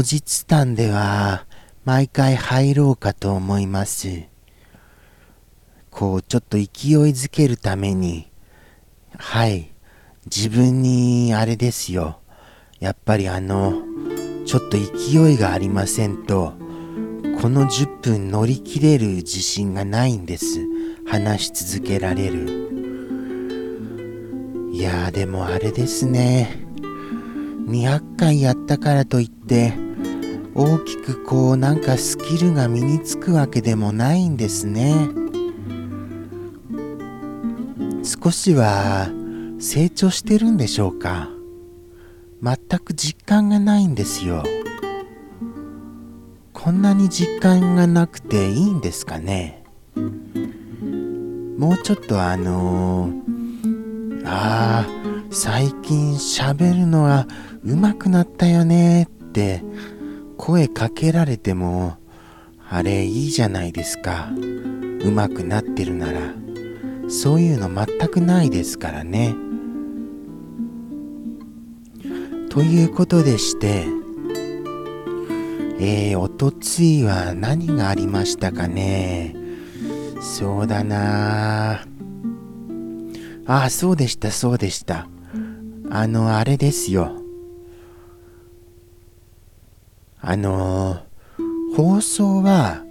後日談では毎回入ろうかと思います。こう、ちょっと勢いづけるために、はい、自分にあれですよ。やっぱりあの、ちょっと勢いがありませんと、この10分乗り切れる自信がないんです。話し続けられる。いやーでもあれですね。200回やったからといって、大きくこうなんかスキルが身につくわけでもないんですね。少しは成長してるんでしょうか全く実感がないんですよ。こんなに実感がなくていいんですかねもうちょっとあのー、ああ最近喋るのは上手くなったよねって声かけられてもあれいいじゃないですか。上手くなってるなら。そういうの全くないですからね。ということでしてえー、おとついは何がありましたかね。そうだな。ああ、そうでした、そうでした。あの、あれですよ。あの放送は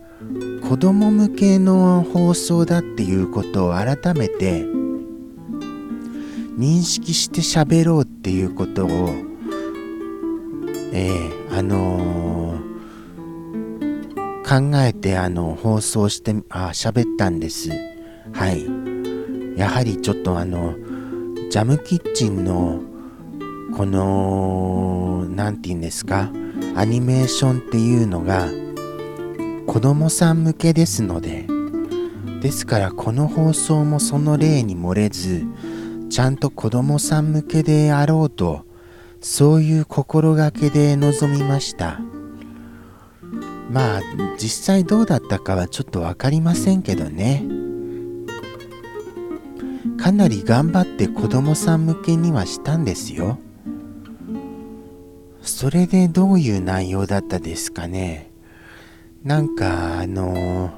子供向けの放送だっていうことを改めて認識して喋ろうっていうことを、えー、あのー考えてあの放送してあ喋ったんです。はい。やはりちょっとあのジャムキッチンのこの何て言うんですか？アニメーションっていうのが子供さん向けですのでですからこの放送もその例に漏れずちゃんと子供さん向けであろうとそういう心がけで臨みました。まあ実際どうだったかはちょっと分かりませんけどねかなり頑張って子供さん向けにはしたんですよそれでどういう内容だったですかね？なんかあの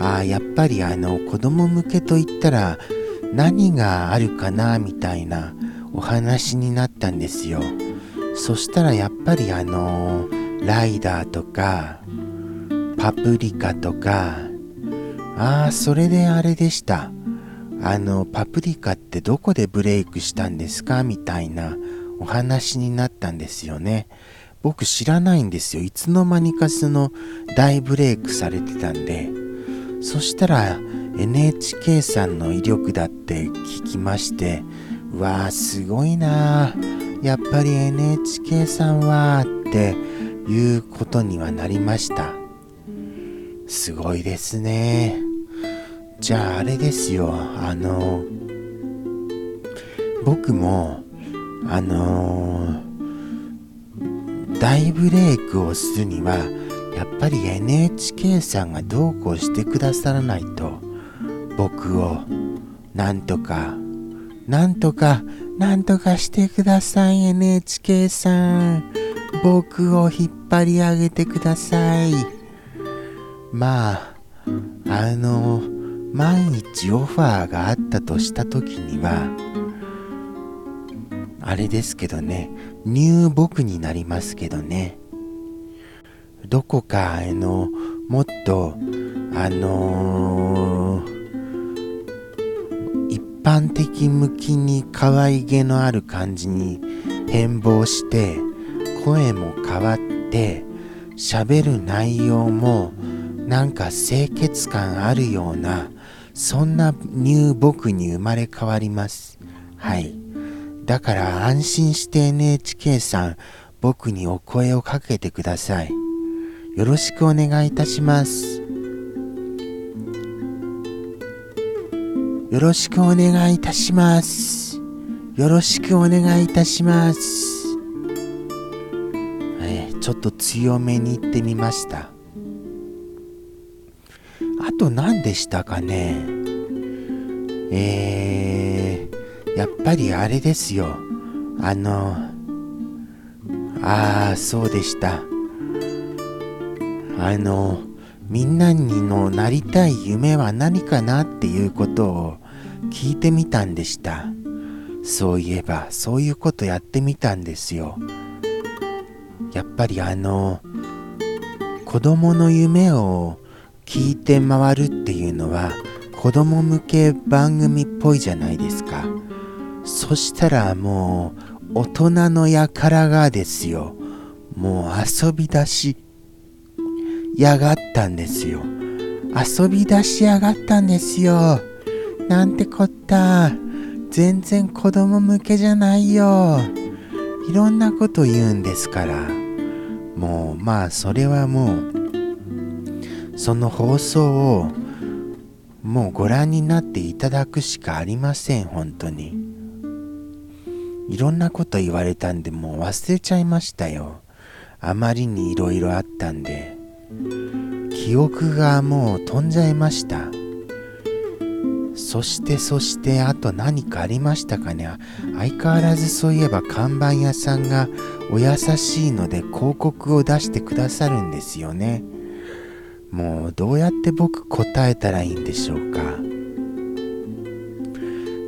あやっぱりあの子供向けと言ったら何があるかなみたいなお話になったんですよ。そしたらやっぱりあのライダーとかパプリカとか、ああ、それであれでした。あの、パプリカってどこでブレイクしたんですか？みたいなお話になったんですよね。僕知らないんですよ。いつの間にかその大ブレイクされてたんで。そしたら NHK さんの威力だって聞きまして、わあ、すごいなやっぱり NHK さんはっていうことにはなりました。すごいですね。じゃああれですよ、あの、僕も、あの大ブレイクをするには、やっぱり NHK さんがどうこうしてくださらないと、僕を、なんとか、なんとか、なんとかしてください NHK さん。僕を引っ張り上げてください。まあ、あの、万一オファーがあったとした時には、あれですけどね、入僕になりますけどね。どこか、あの、もっと、あのー、一般的向きに可愛げのある感じに変貌して、声も変わって、喋る内容もなんか清潔感あるようなそんなニュー僕に生まれ変わります。はい。だから安心して NHK さん僕にお声をかけてください。よろしくお願いいたします。よろしくお願いいたします。よろしくお願いいたします。えちょっと強めに言ってみました。あと何でしたかね。えー、やっぱりあれですよ。あのああそうでした。あのみんなにのなりたい夢は何かなっていうことを聞いてみたんでした。そういえばそういうことやってみたんですよ。やっぱりあの子供の夢を聞いて回るっていうのは子供向け番組っぽいじゃないですか。そしたらもう大人の輩がですよ。もう遊び出しやがったんですよ。遊び出しやがったんですよ。なんてこった。全然子供向けじゃないよ。いろんなこと言うんですから。もうまあそれはもうその放送をもうご覧になっていただくしかありません本当に。いろんなこと言われたんでもう忘れちゃいましたよ。あまりにいろいろあったんで。記憶がもう飛んじゃいました。そしてそしてあと何かありましたかね？相変わらずそういえば看板屋さんがお優しいので広告を出してくださるんですよね。もうどうやって僕答えたらいいんでしょうか。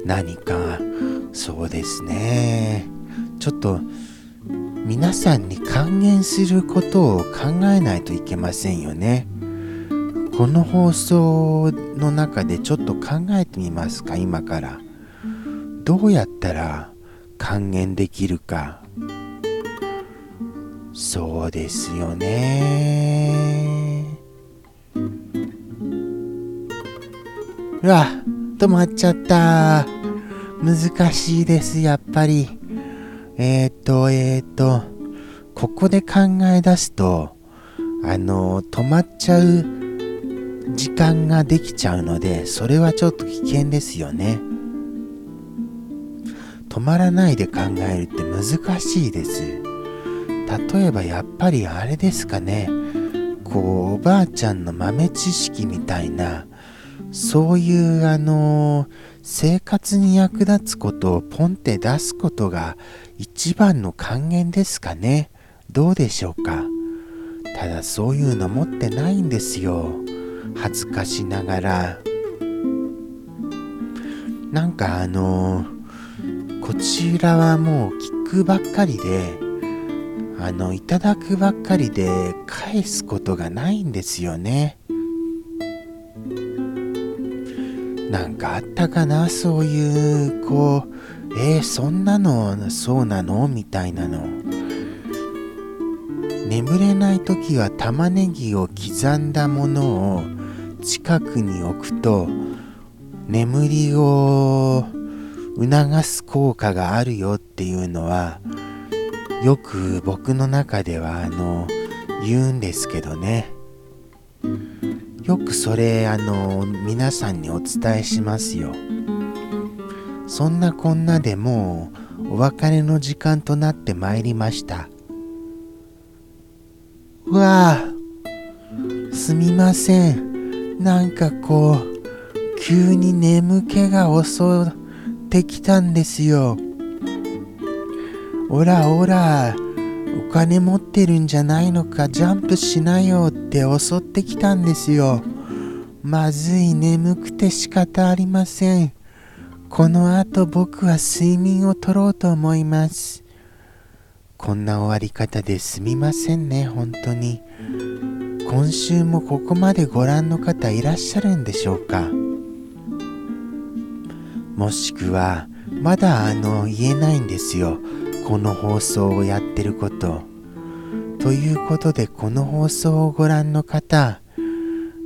何かそうですね。ちょっと皆さんに還元することを考えないといけませんよね。この放送の中でちょっと考えてみますか今から。どうやったら還元できるか。そうですよね。うわ止まっちゃった。難しいですやっぱり。えっ、とえっ、とここで考え出すとあの止まっちゃう時間ができちゃうのでそれはちょっと危険ですよね。止まらないで考えるって難しいです。例えばやっぱりあれですかね。こうおばあちゃんの豆知識みたいなそういうあの生活に役立つことをポンって出すことが一番の還元ですかね。どうでしょうか？ただそういうの持ってないんですよ。恥ずかしながら。なんかあのこちらはもう聞くばっかりであのいただくばっかりで返すことがないんですよね。なんかあったかな？そういうこうえー、そんなのそうなの？みたいなの。眠れない時は玉ねぎを刻んだものを近くに置くと眠りを促す効果があるよっていうのはよく僕の中ではあの言うんですけどね。よくそれあの皆さんにお伝えしますよ。そんなこんなでもうお別れの時間となってまいりました。うわあすみません。なんかこう急に眠気が襲ってきたんですよ。おらおらお金持ってるんじゃないのかジャンプしなよって襲ってきたんですよ。まずい眠くて仕方ありません。この後僕は睡眠をとろうと思います。こんな終わり方ですみませんね本当に。今週もここまでご覧の方いらっしゃるんでしょうか。もしくはまだあの言えないんですよ。この放送をやってること。ということでこの放送をご覧の方、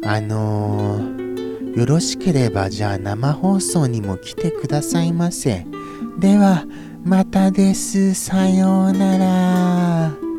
あのー、よろしければじゃあ生放送にも来てくださいませ。では、またです。さようなら。